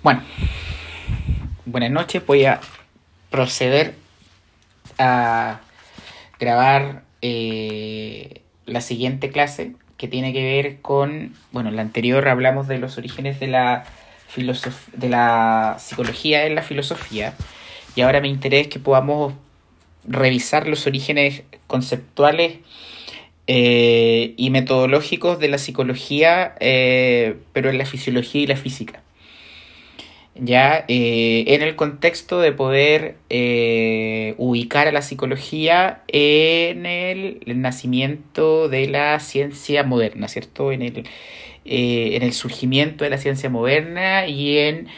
Bueno, buenas noches. Voy a proceder a grabar eh, la siguiente clase que tiene que ver con, bueno, en la anterior hablamos de los orígenes de la, de la psicología en la filosofía y ahora me interesa que podamos revisar los orígenes conceptuales eh, y metodológicos de la psicología, eh, pero en la fisiología y la física ya eh, en el contexto de poder eh, ubicar a la psicología en el, nacimiento de la ciencia moderna, ¿cierto? En el, eh, en el surgimiento de la ciencia moderna y en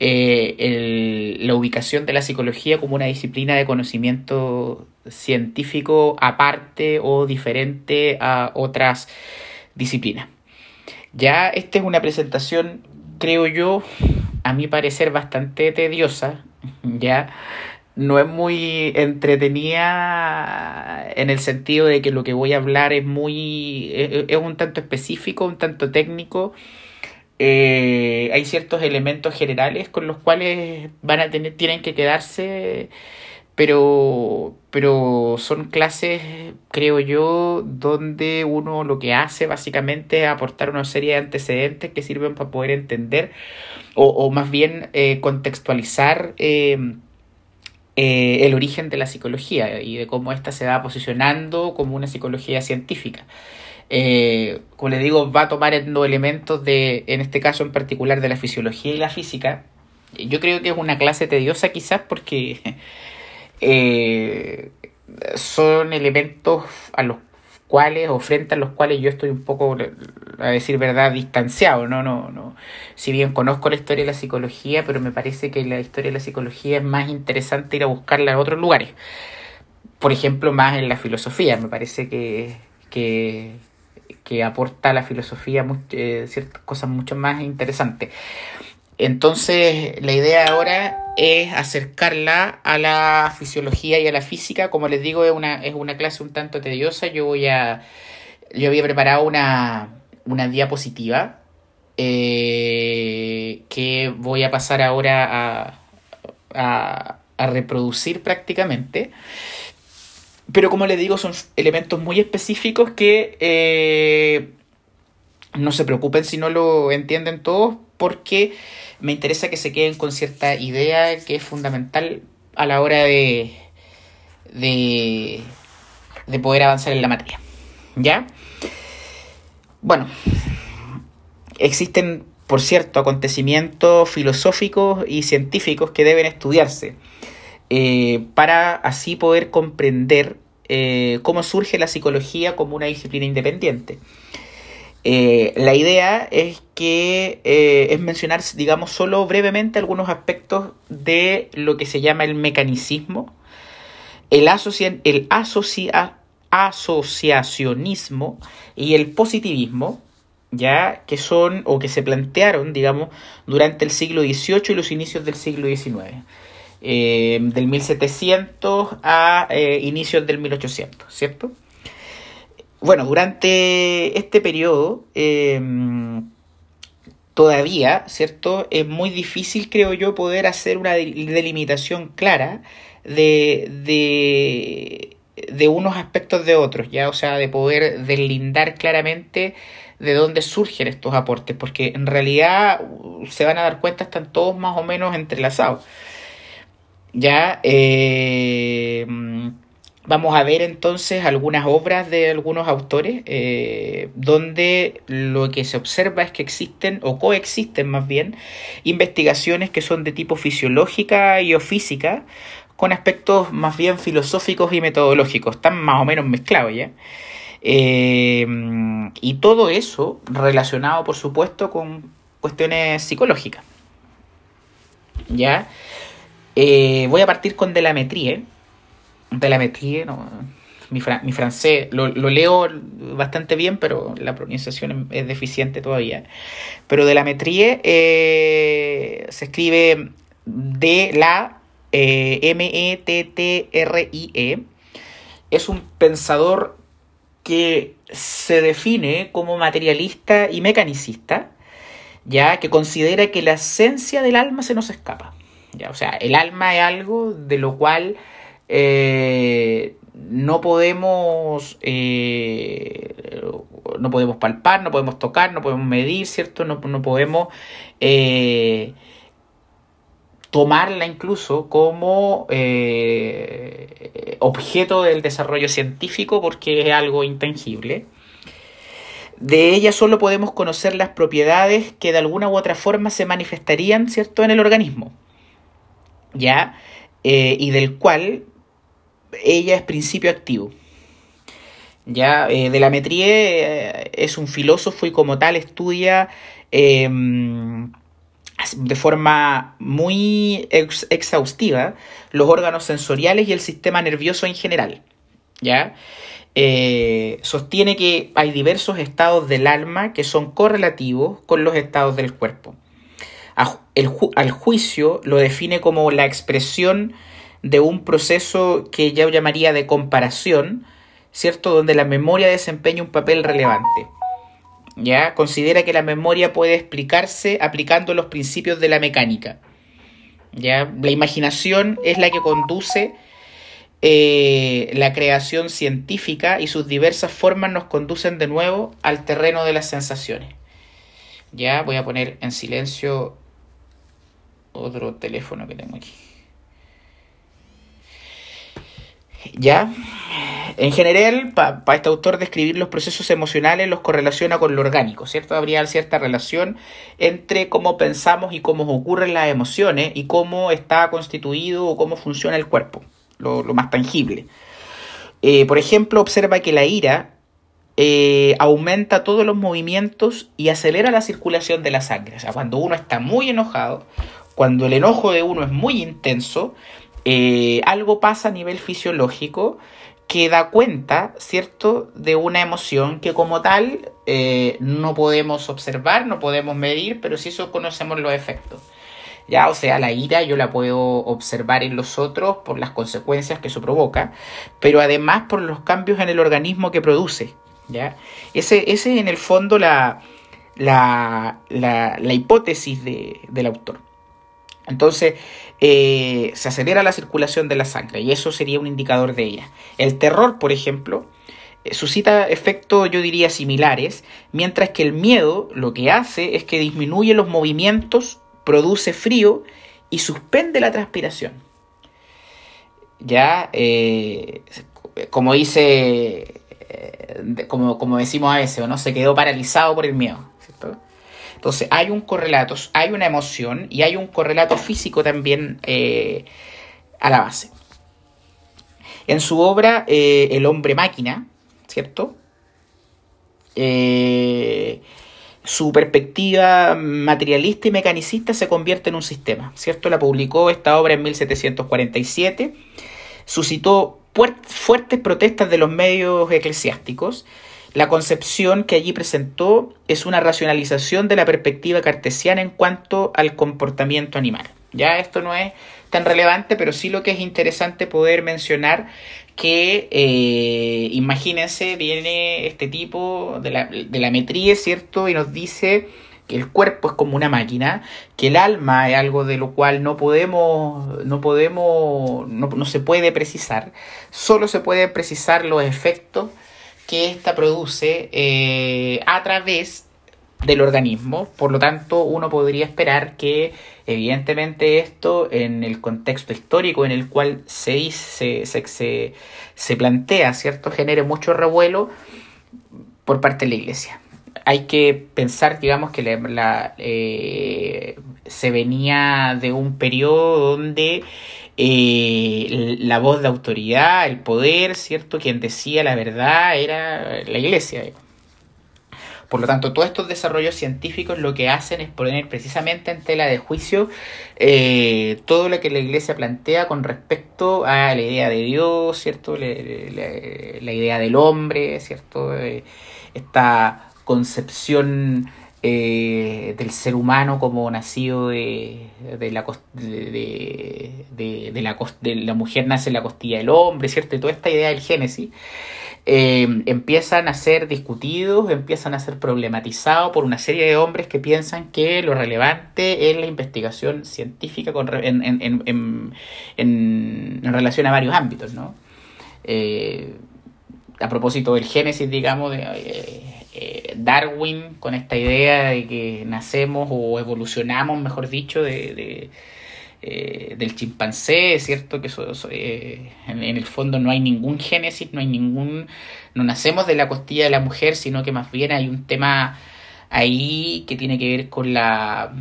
la ubicación de la psicología como una disciplina de conocimiento científico aparte o diferente a otras disciplinas. Ya esta es una presentación, creo yo, a mi parecer bastante tediosa, ya no es muy entretenida en el sentido de que lo que voy a hablar es muy es, un tanto específico, un tanto técnico. Eh, hay ciertos elementos generales con los cuales van a tener, tienen que quedarse, pero, pero son clases, creo yo, donde uno lo que hace básicamente es aportar una serie de antecedentes que sirven para poder entender o, más bien eh, contextualizar eh, eh, el origen de la psicología y de cómo ésta se va posicionando como una psicología científica. como les digo, va tomar elementos de, en este caso en particular, de la fisiología y la física. Yo creo que es una clase tediosa quizás porque son elementos a los cuales o frente a los cuales yo estoy un poco, a decir verdad, distanciado, ¿no? No, no. Si bien conozco la historia de la psicología, pero me parece que la historia de la psicología es más interesante ir a buscarla en otros lugares. Por ejemplo, más en la filosofía. Me parece que, que, que aporta a la filosofía eh, ciertas cosas mucho más interesantes. Entonces, la idea ahora es acercarla a la fisiología y a la física. Como les digo, es una, es una clase un tanto tediosa. Yo voy a. Yo había preparado una, una diapositiva eh, que voy a pasar ahora a, a, reproducir prácticamente. Pero como les digo, son elementos muy específicos que eh, no se preocupen si no lo entienden todos, porque me interesa que se queden con cierta idea que es fundamental a la hora de, de, poder avanzar en la materia. ¿Ya? Bueno, existen, por cierto, acontecimientos filosóficos y científicos que deben estudiarse eh, para así poder comprender eh, cómo surge la psicología como una disciplina independiente. Eh, la idea es que eh, es mencionar, digamos, solo brevemente algunos aspectos de lo que se llama el mecanicismo, el, el asociacionismo y el positivismo, ya que son o que se plantearon, digamos, durante el siglo XVIII y los inicios del siglo XIX. Eh, del 1700 a inicios del 1800, ¿cierto? Bueno, durante este periodo em, todavía, ¿cierto? Es muy difícil, creo yo, poder hacer una delimitación clara de, de, de unos aspectos de otros, ¿ya? O sea, de poder deslindar claramente de dónde surgen estos aportes, porque en realidad se van a dar cuenta, están todos más o menos entrelazados. Ya, eh, Vamos a ver entonces algunas obras de algunos autores eh, donde lo que se observa es que existen o coexisten más bien investigaciones que son de tipo fisiológica y o física con aspectos más bien filosóficos y metodológicos, están más o menos mezclados ya. Eh, y todo eso relacionado por supuesto con cuestiones psicológicas. ¿Ya? Eh, voy a partir con Delametrie de la metrie, no, mi, francés lo, leo bastante bien, pero la pronunciación es deficiente todavía. Pero de la metrie eh, se escribe de la eh, M-E-T-T-R-I-E. -E. Es un pensador que se define como materialista y mecanicista ya que considera que la esencia del alma se nos escapa. ¿ya? O sea, el alma es algo de lo cual eh, no podemos eh, no podemos palpar, no podemos tocar, no podemos medir, ¿cierto? No, no podemos eh, tomarla incluso como objeto del desarrollo científico porque es algo intangible. De ella solo podemos conocer las propiedades que de alguna u otra forma se manifestarían, ¿cierto?, en el organismo. ¿Ya? Y del cual ella es principio activo. Ya, eh, de la Metrie es un filósofo y como tal estudia em, de forma muy exhaustiva los órganos sensoriales y el sistema nervioso en general. ¿ya? Eh, sostiene que hay diversos estados del alma que son correlativos con los estados del cuerpo. al juicio lo define como la expresión de un proceso que ya llamaría de comparación, ¿cierto? Donde la memoria desempeña un papel relevante. ¿ya? Considera que la memoria puede explicarse aplicando los principios de la mecánica. ¿ya? La imaginación es la que conduce eh, la creación científica y sus diversas formas nos conducen de nuevo al terreno de las sensaciones. Ya voy a poner en silencio otro teléfono que tengo aquí. Ya, en general, para este autor describir los procesos emocionales los correlaciona con lo orgánico, ¿cierto? Habría cierta relación entre cómo pensamos y cómo ocurren las emociones y cómo está constituido o cómo funciona el cuerpo, lo, más tangible. Eh, por ejemplo, observa que la ira eh, aumenta todos los movimientos y acelera la circulación de la sangre. O sea, cuando uno está muy enojado, cuando el enojo de uno es muy intenso, eh, algo pasa a nivel fisiológico que da cuenta, ¿cierto?, de una emoción que como tal eh, no podemos observar, no podemos medir, pero sí eso conocemos los efectos. Ya, o sea, la ira yo la puedo observar en los otros por las consecuencias que eso provoca, pero además por los cambios en el organismo que produce. ¿ya? Ese, ese es en el fondo la, la, la, hipótesis del autor. Entonces, eh, se acelera la circulación de la sangre y eso sería un indicador de ella. El terror, por ejemplo, eh, suscita efectos, yo diría, similares, mientras que el miedo lo que hace es que disminuye los movimientos, produce frío y suspende la transpiración. Ya, eh, como dice, como, como decimos a veces, ¿no? se quedó paralizado por el miedo. Entonces hay un correlato, hay una emoción y hay un correlato físico también eh, a la base. En su obra eh, El hombre máquina, ¿cierto? Eh, su perspectiva materialista y mecanicista se convierte en un sistema, ¿cierto? La publicó esta obra en 1747, suscitó fuertes protestas de los medios eclesiásticos la concepción que allí presentó es una racionalización de la perspectiva cartesiana en cuanto al comportamiento animal. Ya esto no es tan relevante, pero sí lo que es interesante poder mencionar que, eh, imagínense, viene este tipo de la, de metría, ¿cierto? Y nos dice que el cuerpo es como una máquina, que el alma es algo de lo cual no podemos, no podemos, no, no se puede precisar, solo se pueden precisar los efectos que ésta produce eh, a través del organismo. Por lo tanto, uno podría esperar que, evidentemente, esto en el contexto histórico en el cual se, se, se, se plantea, ¿cierto?, genere mucho revuelo por parte de la Iglesia. Hay que pensar, digamos, que la, eh, se venía de un periodo donde eh, la voz de autoridad, el poder, ¿cierto? Quien decía la verdad era la iglesia. Por lo tanto, todos estos desarrollos científicos lo que hacen es poner precisamente en tela de juicio eh, todo lo que la iglesia plantea con respecto a la idea de Dios, ¿cierto? La, idea del hombre, ¿cierto? Eh, esta concepción eh, del ser humano como nacido de, de la, de, de, de la mujer nace en la costilla del hombre, ¿cierto? Y toda esta idea del Génesis. eh, empiezan a ser discutidos, empiezan a ser problematizados por una serie de hombres que piensan que lo relevante es la investigación científica con, en, en, en, en, relación a varios ámbitos, ¿no? Eh, a propósito del génesis, digamos, de eh, eh, Darwin, con esta idea de que nacemos o evolucionamos, mejor dicho, de, eh, del chimpancé, cierto que eso, en, el fondo no hay ningún génesis, no hay ningún, no nacemos de la costilla de la mujer, sino que más bien hay un tema ahí que tiene que ver con la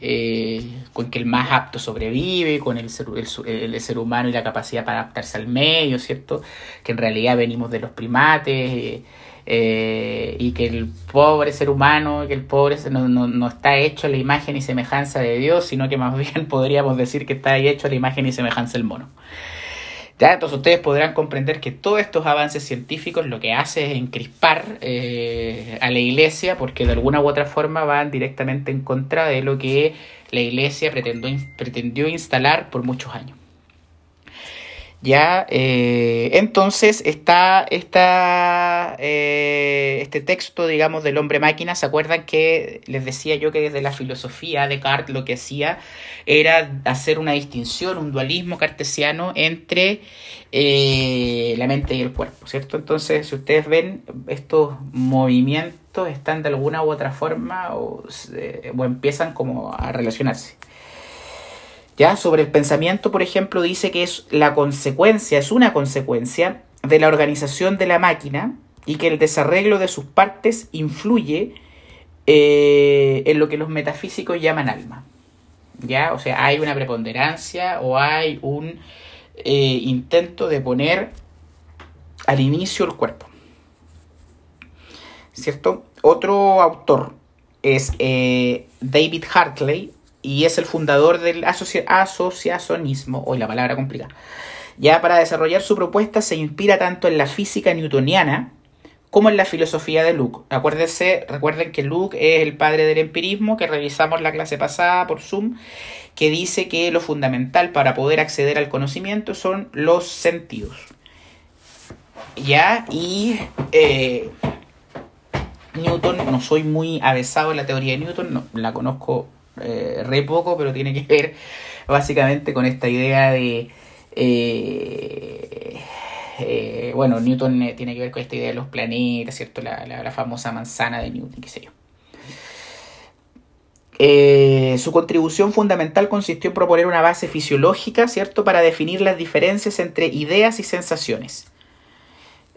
eh, con que el más apto sobrevive, con el ser, el, ser, humano y la capacidad para adaptarse al medio, ¿cierto? Que en realidad venimos de los primates eh, y que el pobre ser humano, que el pobre no, no, no, está hecho a la imagen y semejanza de Dios, sino que más bien podríamos decir que está hecho a la imagen y semejanza del mono. ¿Ya? Entonces ustedes podrán comprender que todos estos avances científicos lo que hace es encrispar eh, a la iglesia porque de alguna u otra forma van directamente en contra de lo que la iglesia pretendió, pretendió instalar por muchos años. Ya, eh, entonces está, está eh, este texto, digamos, del hombre máquina. ¿Se acuerdan que les decía yo que desde la filosofía de Descartes lo que hacía era hacer una distinción, un dualismo cartesiano entre eh, la mente y el cuerpo, ¿cierto? Entonces, si ustedes ven, estos movimientos están de alguna u otra forma o, o empiezan como a relacionarse. ¿Ya? Sobre el pensamiento, por ejemplo, dice que es la consecuencia, es una consecuencia de la organización de la máquina y que el desarreglo de sus partes influye eh, en lo que los metafísicos llaman alma. ¿Ya? O sea, hay una preponderancia o hay un eh, intento de poner al inicio el cuerpo. ¿Cierto? Otro autor es eh, David Hartley, y es el fundador del asociacionismo, hoy la palabra complicada. Ya para desarrollar su propuesta se inspira tanto en la física newtoniana como en la filosofía de Luke. Acuérdense, recuerden que Luke es el padre del empirismo que revisamos la clase pasada por Zoom, que dice que lo fundamental para poder acceder al conocimiento son los sentidos. Ya, y eh, Newton, no soy muy avesado en la teoría de Newton, no, la conozco eh, re poco, pero tiene que ver básicamente con esta idea de... Eh, eh, bueno, Newton tiene que ver con esta idea de los planetas, ¿cierto? La, famosa manzana de Newton, qué sé yo. su contribución fundamental consistió en proponer una base fisiológica, ¿cierto?, para definir las diferencias entre ideas y sensaciones,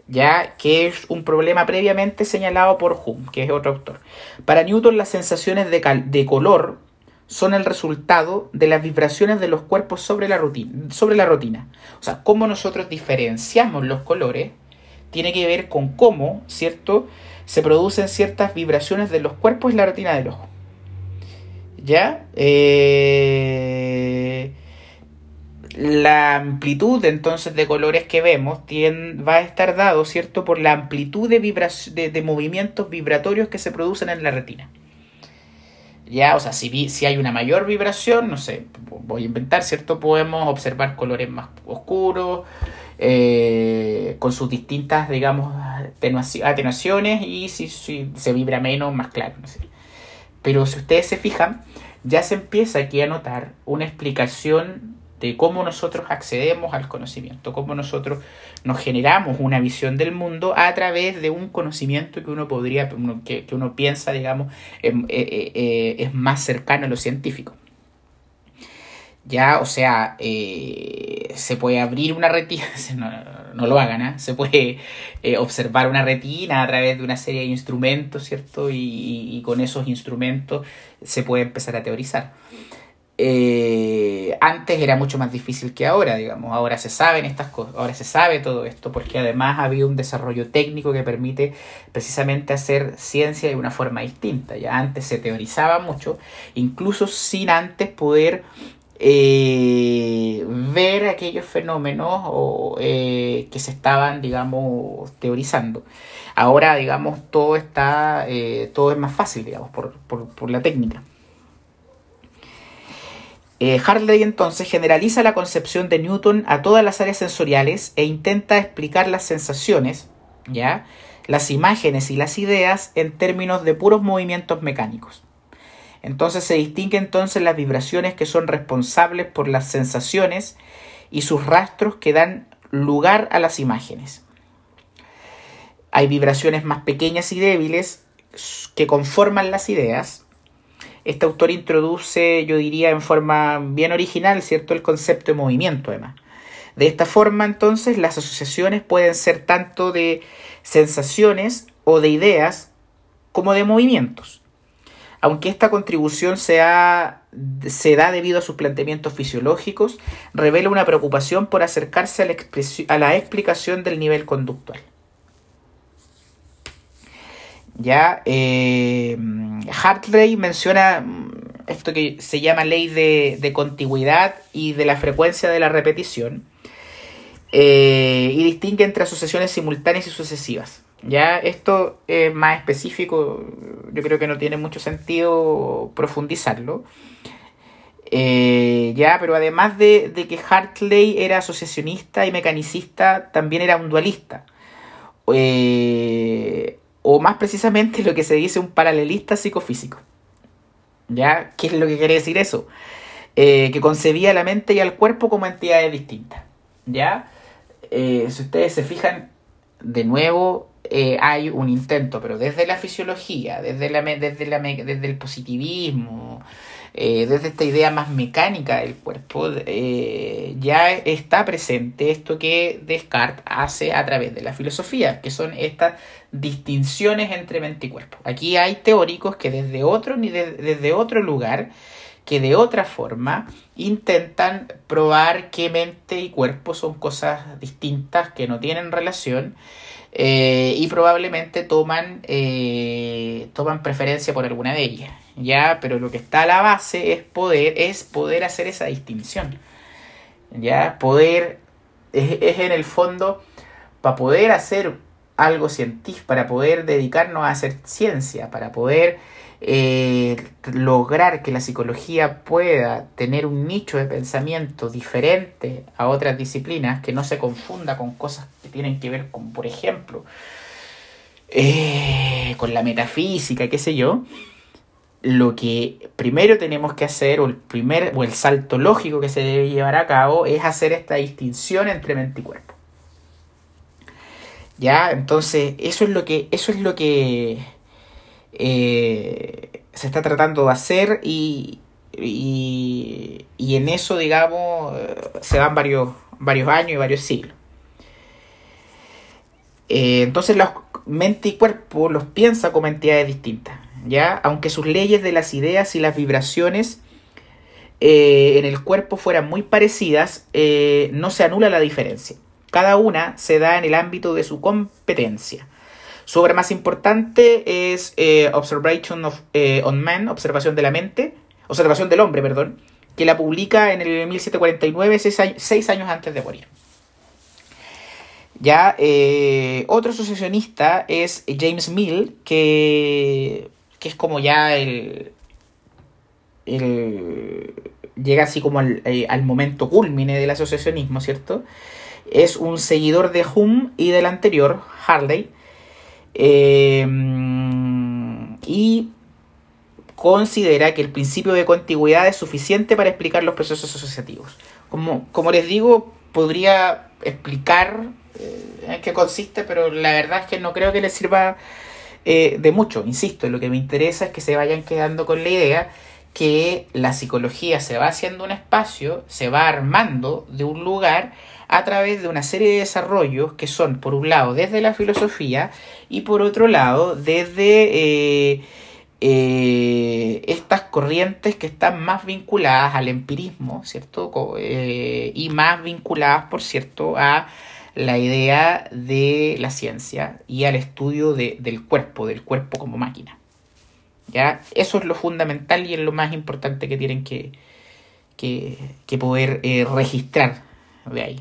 ya que es un problema previamente señalado por Hume, que es otro autor. Para Newton, las sensaciones de, de color son el resultado de las vibraciones de los cuerpos sobre la, rutina, sobre la rutina. O sea, cómo nosotros diferenciamos los colores tiene que ver con cómo, ¿cierto?, se producen ciertas vibraciones de los cuerpos en la retina del ojo. ¿Ya? Eh, la amplitud entonces de colores que vemos va a estar dado, ¿cierto?, por la amplitud de, de movimientos vibratorios que se producen en la retina. Ya, o sea, si, si hay una mayor vibración, no sé, voy a inventar, ¿cierto? Podemos observar colores más oscuros, eh, con sus distintas, digamos, atenuaciones y si, si, se vibra menos, más claro, no sé. Pero si ustedes se fijan, ya se empieza aquí a notar una explicación de cómo nosotros accedemos al conocimiento, cómo nosotros nos generamos una visión del mundo a través de un conocimiento que uno podría, que, uno piensa, digamos, em, eh, eh, eh, es más cercano a lo científico. Ya, o sea, se puede abrir una retina, no, lo hagan, ¿eh? se puede observar una retina a través de una serie de instrumentos, ¿cierto? y con esos instrumentos se puede empezar a teorizar. Eh, antes era mucho más difícil que ahora, digamos. Ahora se saben estas cosas, ahora se sabe todo esto, porque además ha habido un desarrollo técnico que permite precisamente hacer ciencia de una forma distinta. Ya antes se teorizaba mucho, incluso sin antes poder eh, ver aquellos fenómenos o, eh, que se estaban, digamos, teorizando. Ahora, digamos, todo está, todo es más fácil, digamos, por, por, por la técnica. Eh, Hartley entonces generaliza la concepción de Newton a todas las áreas sensoriales e intenta explicar las sensaciones, ¿ya? las imágenes y las ideas en términos de puros movimientos mecánicos. Entonces se distingue entonces las vibraciones que son responsables por las sensaciones y sus rastros que dan lugar a las imágenes. Hay vibraciones más pequeñas y débiles que conforman las ideas. Este autor introduce, yo diría, en forma bien original, ¿cierto?, el concepto de movimiento, además. De esta forma, entonces, las asociaciones pueden ser tanto de sensaciones o de ideas como de movimientos. Aunque esta contribución se da debido a sus planteamientos fisiológicos, revela una preocupación por acercarse a la, a la explicación del nivel conductual. Ya, eh, Hartley menciona esto que se llama ley de, de contigüidad y de la frecuencia de la repetición eh, y distingue entre asociaciones simultáneas y sucesivas. Ya esto es más específico, yo creo que no tiene mucho sentido profundizarlo. Eh, ya, pero además de, de, que Hartley era asociacionista y mecanicista, también era un dualista. O más precisamente lo que se dice un paralelista psicofísico. ¿Ya? ¿Qué es lo que quiere decir eso? que concebía la mente y al cuerpo como entidades distintas. ¿Ya? Eh, si ustedes se fijan, de nuevo eh, hay un intento, pero desde la fisiología, desde, la, desde, la, desde el positivismo, eh, desde esta idea más mecánica del cuerpo, ya está presente esto que Descartes hace a través de la filosofía, que son estas distinciones entre mente y cuerpo. Aquí hay teóricos que desde otro, desde otro lugar que de otra forma intentan probar que mente y cuerpo son cosas distintas, que no tienen relación eh, y probablemente toman, eh, toman preferencia por alguna de ellas. ¿ya? Pero lo que está a la base es poder, es poder hacer esa distinción. ¿ya? Poder, es en el fondo, para poder hacer algo científico, para poder dedicarnos a hacer ciencia, para poder eh, lograr que la psicología pueda tener un nicho de pensamiento diferente a otras disciplinas, que no se confunda con cosas que tienen que ver con, por ejemplo, eh, con la metafísica, qué sé yo, lo que primero tenemos que hacer, o el primer, o el salto lógico que se debe llevar a cabo, es hacer esta distinción entre mente y cuerpo. Ya, entonces, eso es lo que, eso es lo que eh, se está tratando de hacer y, y, en eso, digamos, se van varios, varios años y varios siglos. Eh, entonces, la mente y cuerpo los piensa como entidades distintas, ¿ya? Aunque sus leyes de las ideas y las vibraciones eh, en el cuerpo fueran muy parecidas, no se anula la diferencia. Cada una se da en el ámbito de su competencia. Su obra más importante es eh, Observation of, eh, on Man, Observación de la Mente, Observación del Hombre, perdón, que la publica en el 1749, seis, años antes de morir. Ya, eh, otro asociacionista es James Mill, que, que es como ya el, llega así como al, al, momento culmine del asociacionismo, ¿cierto? Es un seguidor de Hume y del anterior, Harley, Em, y considera que el principio de contigüidad es suficiente para explicar los procesos asociativos. Como, como les digo, podría explicar eh, en qué consiste, pero la verdad es que no creo que les sirva eh, de mucho. Insisto, lo que me interesa es que se vayan quedando con la idea que la psicología se va haciendo un espacio, se va armando de un lugar a través de una serie de desarrollos que son, por un lado, desde la filosofía y por otro lado, desde eh, eh, estas corrientes que están más vinculadas al empirismo, ¿cierto? Eh, y más vinculadas, por cierto, a la idea de la ciencia y al estudio del cuerpo, del cuerpo como máquina. ¿Ya? Eso es lo fundamental y es lo más importante que tienen que, que poder registrar de ahí.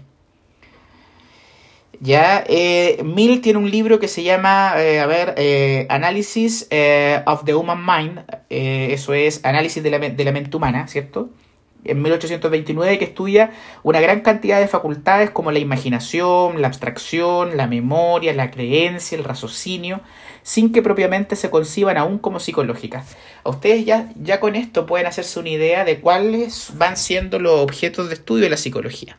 Ya, eh, Mill tiene un libro que se llama, eh, a ver, eh, Analysis of the Human Mind, eso es análisis de la, de la mente humana, ¿cierto? en 1829 que estudia una gran cantidad de facultades como la imaginación, la abstracción, la memoria, la creencia, el raciocinio, sin que propiamente se conciban aún como psicológicas. Ustedes ya, ya con esto pueden hacerse una idea de cuáles van siendo los objetos de estudio de la psicología.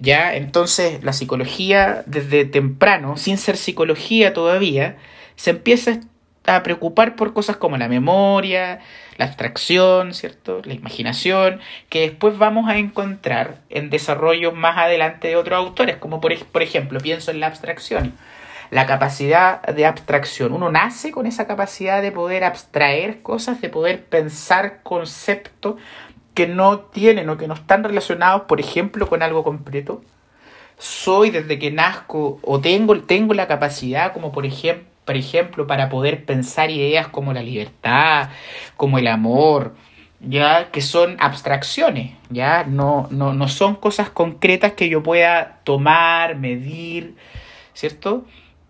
Ya, entonces la psicología desde temprano, sin ser psicología todavía, se empieza a preocupar por cosas como la memoria, la abstracción, ¿cierto? La imaginación, que después vamos a encontrar en desarrollos más adelante de otros autores, como por, por ejemplo, pienso en la abstracción. La capacidad de abstracción. Uno nace con esa capacidad de poder abstraer cosas, de poder pensar conceptos que no tienen o que no están relacionados, por ejemplo, con algo completo. Soy desde que nazco o tengo, tengo la capacidad, como por ejemplo, por ejemplo, para poder pensar ideas como la libertad, como el amor, ya que son abstracciones, ya no, no, no son cosas concretas que yo pueda tomar, medir, ¿cierto?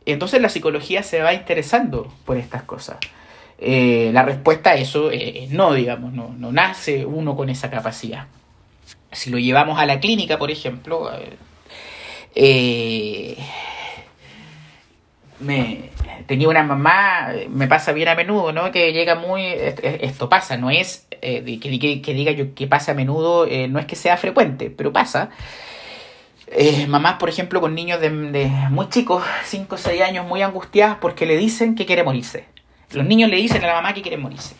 Entonces la psicología se va interesando por estas cosas. Eh, la respuesta a eso es no, digamos, no, no nace uno con esa capacidad. Si lo llevamos a la clínica, por ejemplo, eh, me, tenía una mamá, me pasa bien a menudo, ¿no? Que llega muy, esto pasa, no es eh, que, que, diga yo que pasa a menudo, no es que sea frecuente, pero pasa. mamás, por ejemplo, con niños de, de muy chicos, 5 o 6 años, muy angustiadas porque le dicen que quiere morirse. Los niños le dicen a la mamá que quieren morirse.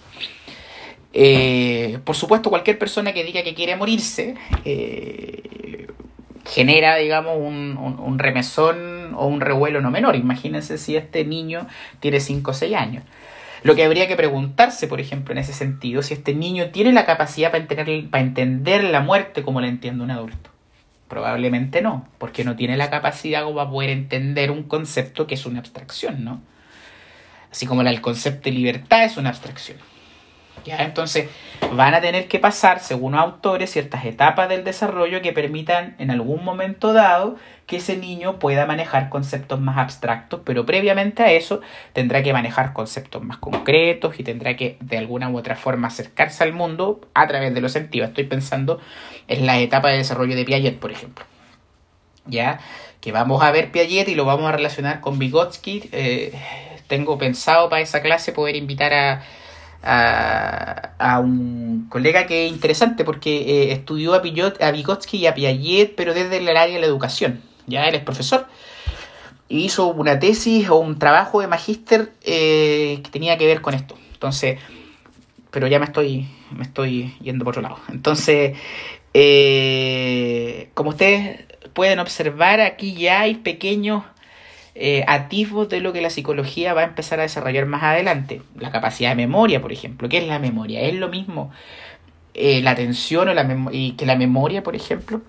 Eh, por supuesto, cualquier persona que diga que quiere morirse eh, genera, digamos, un, remesón o un revuelo no menor. Imagínense si este niño tiene 5 o 6 años. Lo que habría que preguntarse, por ejemplo, en ese sentido, si este niño tiene la capacidad para entender, para entender la muerte como la entiende un adulto. Probablemente no, porque no tiene la capacidad como para poder entender un concepto que es una abstracción, ¿no? Así como el concepto de libertad es una abstracción. ¿Ya? Entonces van a tener que pasar, según autores, ciertas etapas del desarrollo que permitan en algún momento dado que ese niño pueda manejar conceptos más abstractos, pero previamente a eso tendrá que manejar conceptos más concretos y tendrá que de alguna u otra forma acercarse al mundo a través de los sentidos. Estoy pensando en la etapa de desarrollo de Piaget, por ejemplo. ¿Ya? Que vamos a ver Piaget y lo vamos a relacionar con Vygotsky. Eh, tengo pensado para esa clase poder invitar a, a, un colega que es interesante porque eh, estudió a, a Vygotsky y a Piaget, pero desde el área de la educación. Ya él es profesor. Y hizo una tesis o un trabajo de magíster eh, que tenía que ver con esto. Entonces, pero ya me estoy, me estoy yendo por otro lado. Entonces, eh, como ustedes pueden observar, aquí ya hay pequeños eh, atisbos de lo que la psicología va a empezar a desarrollar más adelante. La capacidad de memoria, por ejemplo. ¿Qué es la memoria? ¿Es lo mismo eh, la atención o la que la memoria, por ejemplo?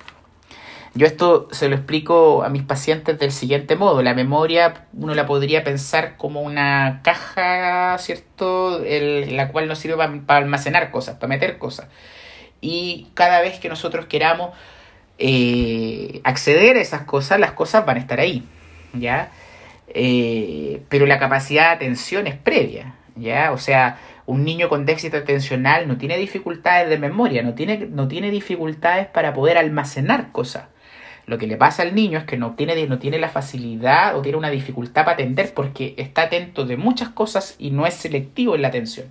Yo esto se lo explico a mis pacientes del siguiente modo. La memoria uno la podría pensar como una caja, ¿cierto? la cual nos sirve para, almacenar cosas, para meter cosas. Y cada vez que nosotros queramos eh, acceder a esas cosas, las cosas van a estar ahí. ¿Ya? Eh, pero la capacidad de atención es previa, ¿ya? O sea, un niño con déficit atencional no tiene dificultades de memoria, no tiene, no tiene dificultades para poder almacenar cosas. Lo que le pasa al niño es que no tiene, no tiene la facilidad o tiene una dificultad para atender porque está atento de muchas cosas y no es selectivo en la atención.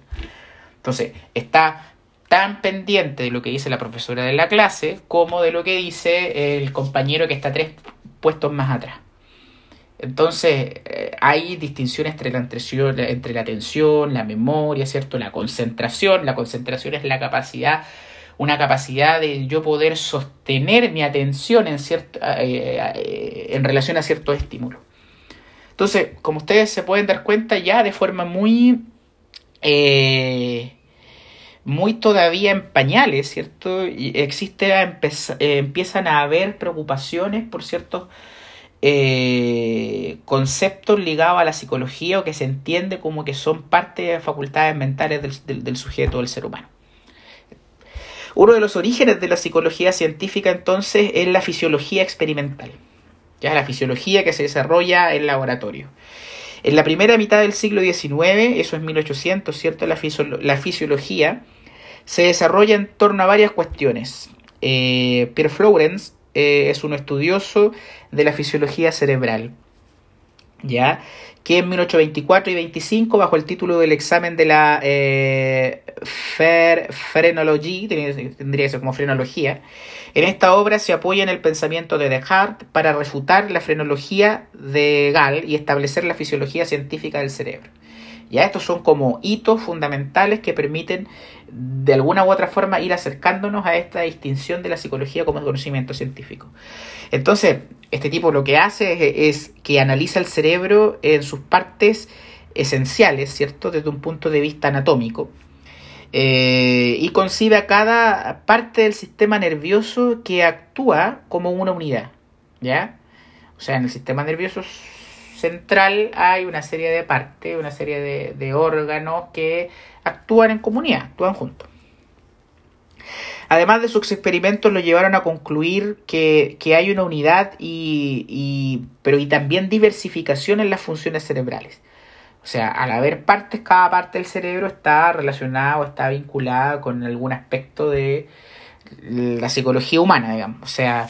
Entonces, está tan pendiente de lo que dice la profesora de la clase como de lo que dice el compañero que está tres puestos más atrás. Entonces, eh, hay distinciones entre la, entre la atención, la memoria, ¿cierto? La concentración. La concentración es la capacidad, una capacidad de yo poder sostener mi atención en, cierta, eh, eh, en relación a cierto estímulo. Entonces, como ustedes se pueden dar cuenta, ya de forma muy, muy todavía en pañales, ¿cierto? Y existe, empiezan a haber preocupaciones por ciertos eh, conceptos ligados a la psicología o que se entiende como que son parte de facultades mentales del, sujeto, del ser humano. Uno de los orígenes de la psicología científica entonces es la fisiología experimental, ya la fisiología que se desarrolla en laboratorio. En la primera mitad del siglo XIX, eso es 1800, ¿cierto? La, la fisiología se desarrolla en torno a varias cuestiones. Eh, Pierre Florence eh, es un estudioso de la fisiología cerebral, ¿ya? que en 1824 y 25, bajo el título del examen de la eh, frenología, tendría que ser como frenología, en esta obra se apoya en el pensamiento de Descartes para refutar la frenología de Gall y establecer la fisiología científica del cerebro. Ya estos son como hitos fundamentales que permiten de alguna u otra forma ir acercándonos a esta distinción de la psicología como conocimiento científico. Entonces, este tipo lo que hace es, que analiza el cerebro en sus partes esenciales, ¿cierto? Desde un punto de vista anatómico. Eh, y concibe a cada parte del sistema nervioso que actúa como una unidad, ¿ya? O sea, en el sistema nervioso central hay una serie de partes, una serie de, órganos que actúan en comunidad, actúan juntos. Además de sus experimentos lo llevaron a concluir que, hay una unidad y, pero y también diversificación en las funciones cerebrales. O sea, al haber partes, cada parte del cerebro está relacionada o está vinculada con algún aspecto de la psicología humana, digamos. O sea,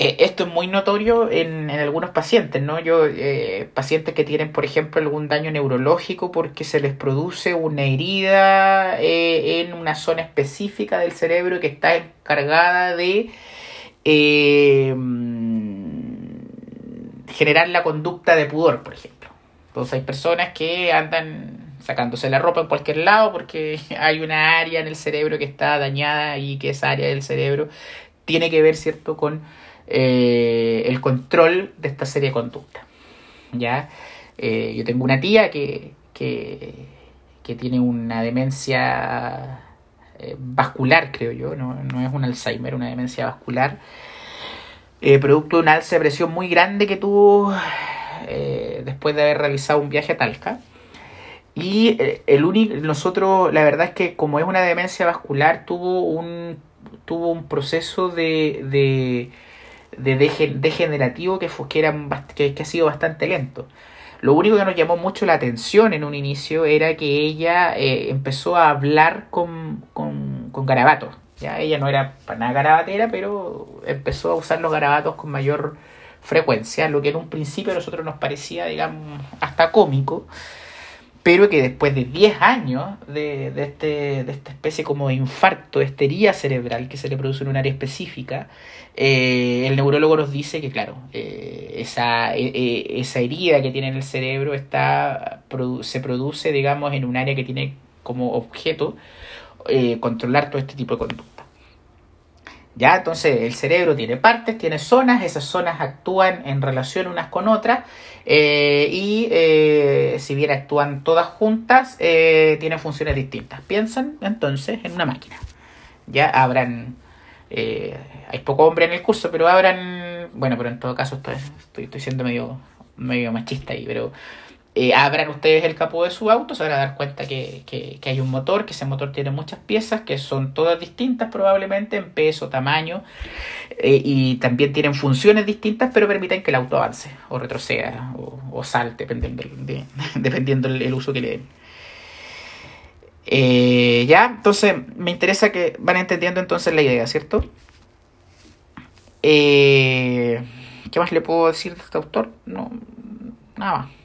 eh, esto es muy notorio en, algunos pacientes, ¿no? Yo, eh, pacientes que tienen, por ejemplo, algún daño neurológico porque se les produce una herida eh, en una zona específica del cerebro que está encargada de generar la conducta de pudor, por ejemplo. Entonces hay personas que andan sacándose la ropa en cualquier lado porque hay una área en el cerebro que está dañada y que esa área del cerebro tiene que ver, ¿cierto?, con eh, el control de esta serie de conductas. ¿ya? Eh, yo tengo una tía que, que, tiene una demencia eh, vascular, creo yo, no, es un Alzheimer, una demencia vascular, producto de una alza de presión muy grande que tuvo después de haber realizado un viaje a Talca. Y el único, nosotros, la verdad es que como es una demencia vascular, tuvo un, tuvo un proceso de degenerativo que, fue, que, era, que, ha sido bastante lento. Lo único que nos llamó mucho la atención en un inicio era que ella eh, empezó a hablar con, con, con, garabatos. ¿ya? Ella no era para nada garabatera, pero empezó a usar los garabatos con mayor frecuencia, lo que en un principio a nosotros nos parecía, digamos, hasta cómico pero que después de 10 años de, de, este, de esta especie como de infarto, de estería cerebral que se le produce en un área específica, eh, el neurólogo nos dice que, claro, eh, esa, eh, esa herida que tiene en el cerebro está, se produce, digamos, en un área que tiene como objeto controlar todo este tipo de. ¿Ya? Entonces el cerebro tiene partes, tiene zonas, esas zonas actúan en relación unas con otras eh, y eh, si bien actúan todas juntas, eh, tienen funciones distintas. Piensan entonces en una máquina. Ya habrán, hay poco hombre en el curso, pero habrán, bueno, pero en todo caso estoy, estoy, estoy siendo medio, medio machista ahí, pero eh, abran ustedes el capó de su auto, se van a dar cuenta que, hay un motor, que ese motor tiene muchas piezas, que son todas distintas probablemente en peso, tamaño, eh, y también tienen funciones distintas, pero permiten que el auto avance, o retroceda, o, salte, dependiendo, de, dependiendo el, uso que le den. Eh, ya, entonces me interesa que van entendiendo entonces la idea, ¿cierto? ¿Qué más le puedo decir de este autor? No, nada más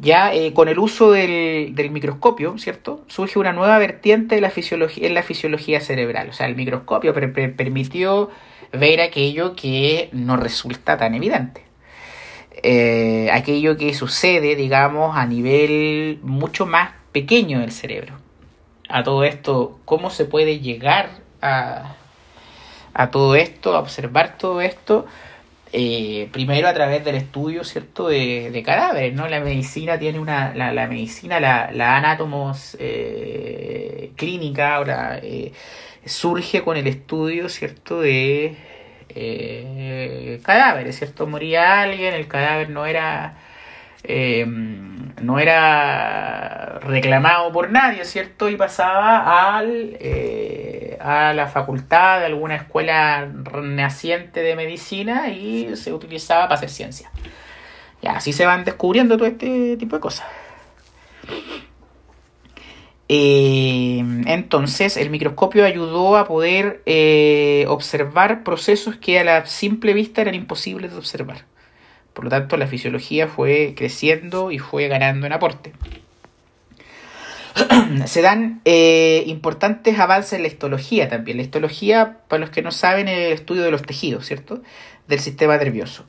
ya eh, con el uso del, microscopio, ¿cierto? Surge una nueva vertiente de la fisiología, en la fisiología cerebral. O sea, el microscopio permitió ver aquello que no resulta tan evidente. Eh, aquello que sucede, digamos, a nivel mucho más pequeño del cerebro. A todo esto, ¿cómo se puede llegar a, a todo esto, a observar todo esto? Eh, primero a través del estudio cierto de, cadáveres no la medicina tiene una la, la medicina la, la anátomos eh, clínica ahora eh, surge con el estudio cierto de cadáveres cierto moría alguien el cadáver no era no era reclamado por nadie cierto y pasaba al a la facultad de alguna escuela naciente de medicina y se utilizaba para hacer ciencia. Y así se van descubriendo todo este tipo de cosas. Eh, Entonces, el microscopio ayudó a poder eh, observar procesos que a la simple vista eran imposibles de observar. Por lo tanto, la fisiología fue creciendo y fue ganando en aporte. Se dan eh, importantes avances en la histología también. La histología, para los que no saben, es el estudio de los tejidos, ¿cierto? Del sistema nervioso.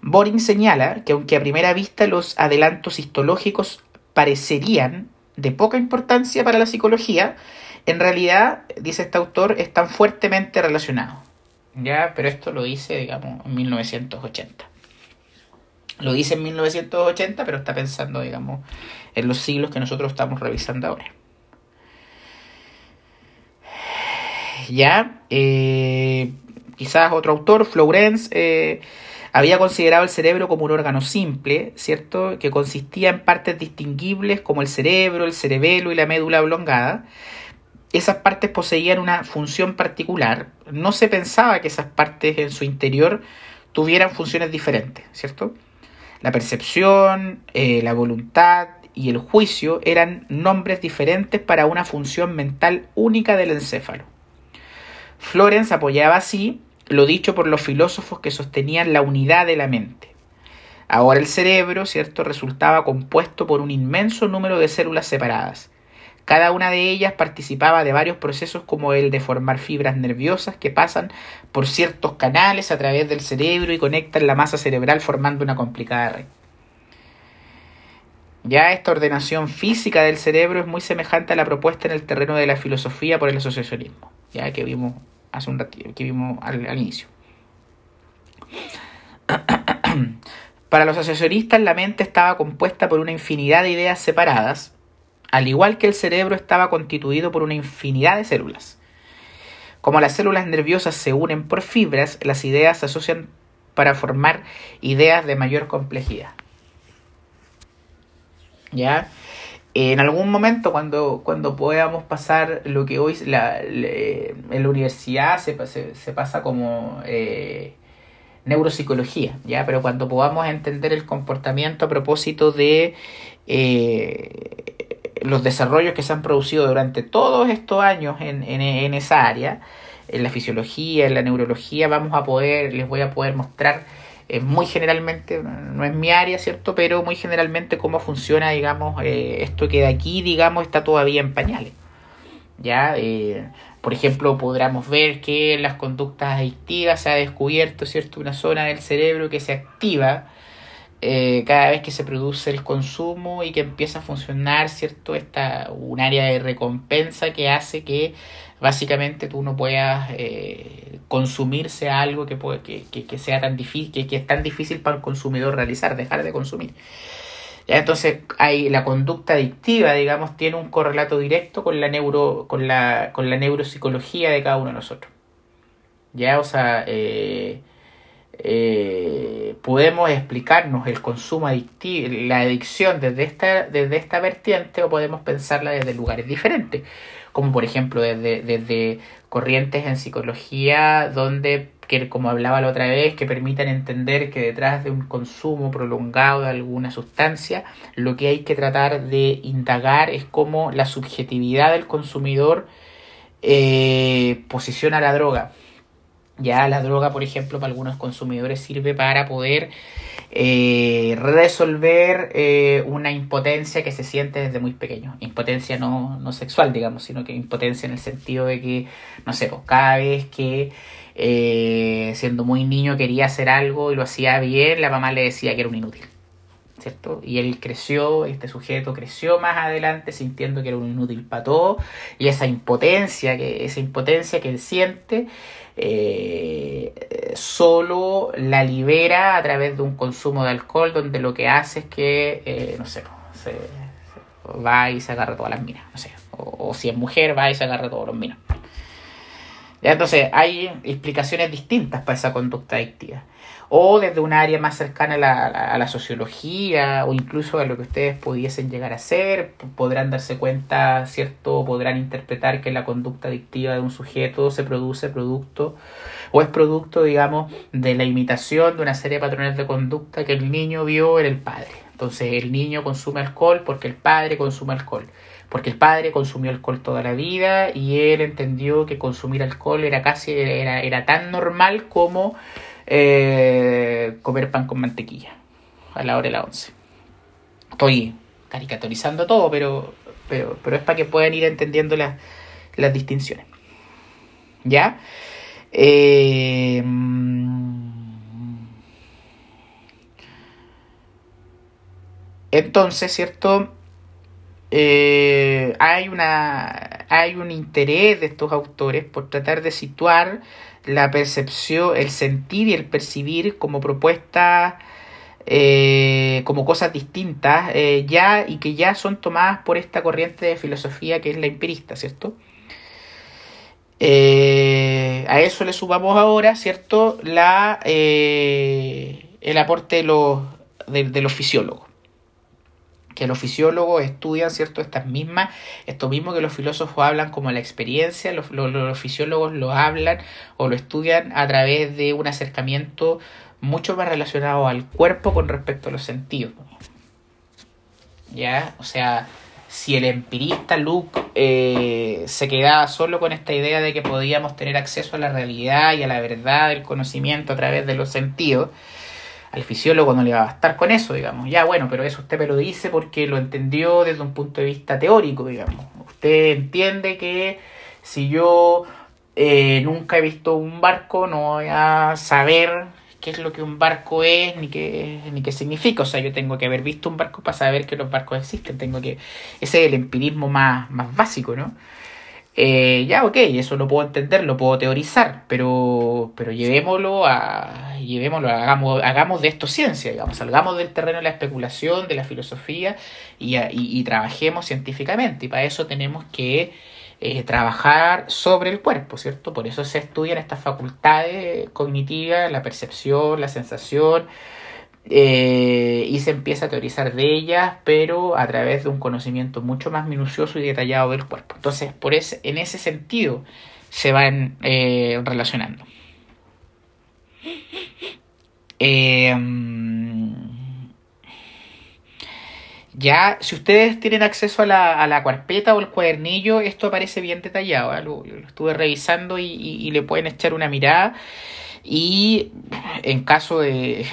Boring señala que aunque a primera vista los adelantos histológicos parecerían de poca importancia para la psicología, en realidad, dice este autor, están fuertemente relacionados. Ya, pero esto lo dice, digamos, en 1980. Lo dice en 1980, pero está pensando, digamos, en los siglos que nosotros estamos revisando ahora. Ya, eh, quizás otro autor, Florence, eh, había considerado el cerebro como un órgano simple, ¿cierto? Que consistía en partes distinguibles como el cerebro, el cerebelo y la médula oblongada. Esas partes poseían una función particular. No se pensaba que esas partes en su interior tuvieran funciones diferentes, ¿cierto? La percepción, eh, la voluntad y el juicio eran nombres diferentes para una función mental única del encéfalo. Florence apoyaba así lo dicho por los filósofos que sostenían la unidad de la mente. Ahora el cerebro, ¿cierto?, resultaba compuesto por un inmenso número de células separadas. Cada una de ellas participaba de varios procesos como el de formar fibras nerviosas que pasan por ciertos canales a través del cerebro y conectan la masa cerebral formando una complicada red. Ya esta ordenación física del cerebro es muy semejante a la propuesta en el terreno de la filosofía por el asociacionismo, ya que vimos hace un ratito, que vimos al, inicio. Para los asesoristas la mente estaba compuesta por una infinidad de ideas separadas, al igual que el cerebro estaba constituido por una infinidad de células. Como las células nerviosas se unen por fibras, las ideas se asocian para formar ideas de mayor complejidad. ¿Ya? en algún momento cuando, cuando podamos pasar lo que hoy la, en la universidad se, se, pasa como eh, neuropsicología, ¿ya? Pero cuando podamos entender el comportamiento a propósito de eh, los desarrollos que se han producido durante todos estos años en, en, esa área, en la fisiología, en la neurología, vamos a poder, les voy a poder mostrar eh, muy generalmente, no es mi área, ¿cierto? Pero muy generalmente cómo funciona, digamos, eh, esto que de aquí, digamos, está todavía en pañales. ¿Ya? Eh, por ejemplo, podríamos ver que en las conductas adictivas se ha descubierto, ¿cierto? Una zona del cerebro que se activa cada vez que se produce el consumo y que empieza a funcionar, ¿cierto? Esta, un área de recompensa que hace que básicamente tú no puedas eh, consumirse algo que, puede, que, sea tan difícil, que, es tan difícil para el consumidor realizar, dejar de consumir. Entonces, hay la conducta adictiva, digamos, tiene un correlato directo con la neuro, con la, con la neuropsicología de cada uno de nosotros. Ya, o sea, eh, eh, podemos explicarnos el consumo adictivo, la adicción desde esta, desde esta vertiente o podemos pensarla desde lugares diferentes como por ejemplo desde, corrientes en psicología donde, que, como hablaba la otra vez, que permitan entender que detrás de un consumo prolongado de alguna sustancia, lo que hay que tratar de indagar es cómo la subjetividad del consumidor eh, posiciona la droga. Ya la droga, por ejemplo, para algunos consumidores sirve para poder eh, resolver eh, una impotencia que se siente desde muy pequeño. Impotencia no, no, sexual, digamos, sino que impotencia en el sentido de que, no sé, pues, cada vez que eh, siendo muy niño quería hacer algo y lo hacía bien, la mamá le decía que era un inútil. ¿Cierto? Y él creció, este sujeto creció más adelante sintiendo que era un inútil para todo y esa impotencia que, esa impotencia que él siente eh, solo la libera a través de un consumo de alcohol donde lo que hace es que, eh, no sé, se, va y se agarra todas las minas, no sé, o, si es mujer va y se agarra todos los minas. entonces hay explicaciones distintas para esa conducta adictiva o desde un área más cercana a la, sociología o incluso a lo que ustedes pudiesen llegar a ser, podrán darse cuenta, ¿cierto? Podrán interpretar que la conducta adictiva de un sujeto se produce producto o es producto, digamos, de la imitación de una serie de patrones de conducta que el niño vio en el padre. Entonces el niño consume alcohol porque el padre consume alcohol porque el padre consumió alcohol toda la vida y él entendió que consumir alcohol era casi era, era tan normal como eh, comer pan con mantequilla a la hora de la once. Estoy caricaturizando todo, pero, pero, pero es para que puedan ir entendiendo las, las distinciones. ¿Ya? Eh, entonces, ¿cierto? Eh, hay, una, hay un interés de estos autores por tratar de situar la percepción, el sentir y el percibir como propuestas, eh, como cosas distintas, eh, ya y que ya son tomadas por esta corriente de filosofía que es la empirista, ¿cierto? a eso le sumamos ahora, ¿cierto? La, el aporte de los, de los fisiólogos que los fisiólogos estudian, ¿cierto? Estas mismas, esto mismo que los filósofos hablan como la experiencia, los, los, fisiólogos lo hablan o lo estudian a través de un acercamiento mucho más relacionado al cuerpo con respecto a los sentidos. ¿Ya? O sea, si el empirista Luke eh, se quedaba solo con esta idea de que podíamos tener acceso a la realidad y a la verdad del conocimiento a través de los sentidos, al fisiólogo no le va a bastar con eso, digamos. Ya, bueno, pero eso usted me lo dice porque lo entendió desde un punto de vista teórico, digamos. Usted entiende que si yo eh, nunca he visto un barco, no voy a saber qué es lo que un barco es ni qué, ni qué significa. O sea, yo tengo que haber visto un barco para saber que los barcos existen. Tengo que. Ese es el empirismo más, más básico, ¿no? Eh, ya, ok, eso lo puedo entender, lo puedo teorizar, pero, pero llevémoslo a, llevémoslo, hagamos, hagamos de esto ciencia, digamos, salgamos del terreno de la especulación, de la filosofía y, y, trabajemos científicamente. Y para eso tenemos que eh, trabajar sobre el cuerpo, ¿cierto? Por eso se estudian estas facultades cognitivas, la percepción, la sensación, eh, y se empieza a teorizar de ellas, pero a través de un conocimiento mucho más minucioso y detallado del cuerpo. Entonces, por ese, en ese sentido se van eh, relacionando. Eh, ya, si ustedes tienen acceso a la, a la, carpeta o el cuadernillo, esto aparece bien detallado. Lo, estuve revisando y le pueden echar una mirada. Y en caso de,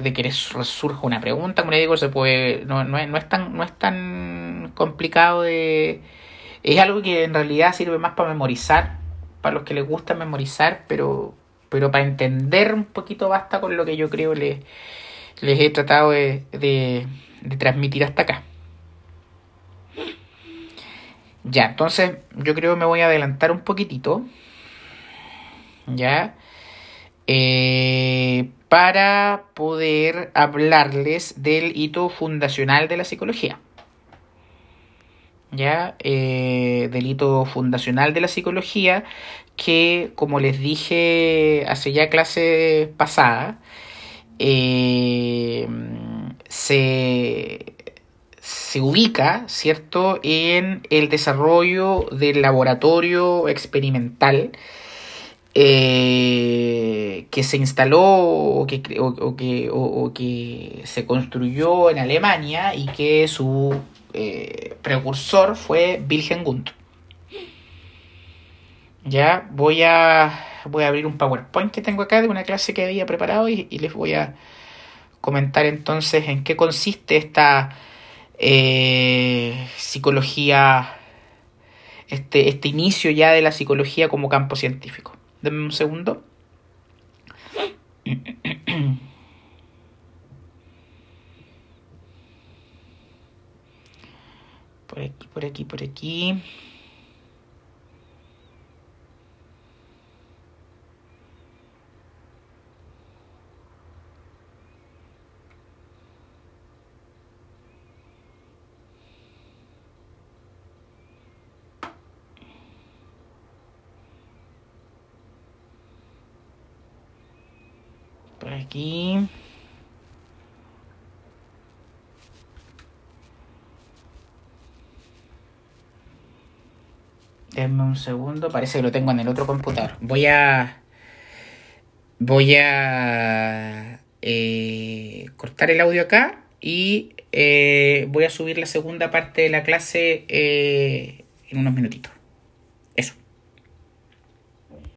de que surja una pregunta, como le digo, se puede, no, no, es, no, es tan, no es tan complicado de... Es algo que en realidad sirve más para memorizar, para los que les gusta memorizar, pero, pero para entender un poquito basta con lo que yo creo les, he tratado de, de, de transmitir hasta acá. Ya, entonces yo creo que me voy a adelantar un poquitito. Ya. Eh, para poder hablarles del hito fundacional de la psicología. ¿Ya? Eh, del hito fundacional de la psicología que, como les dije hace ya clase pasada, eh, se, se ubica, ¿cierto?, en el desarrollo del laboratorio experimental eh, que se instaló o que, o, que, se construyó en Alemania y que su eh, precursor fue Wilhelm Wundt. Ya voy a, voy a abrir un PowerPoint que tengo acá de una clase que había preparado y, les voy a comentar entonces en qué consiste esta eh, psicología, este, este inicio ya de la psicología como campo científico. Denme un segundo. Por aquí, por aquí, por aquí. Aquí. Denme un segundo, parece que lo tengo en el otro computador. Voy a. Voy a eh, cortar el audio acá y voy a subir la segunda parte de la clase en unos minutitos.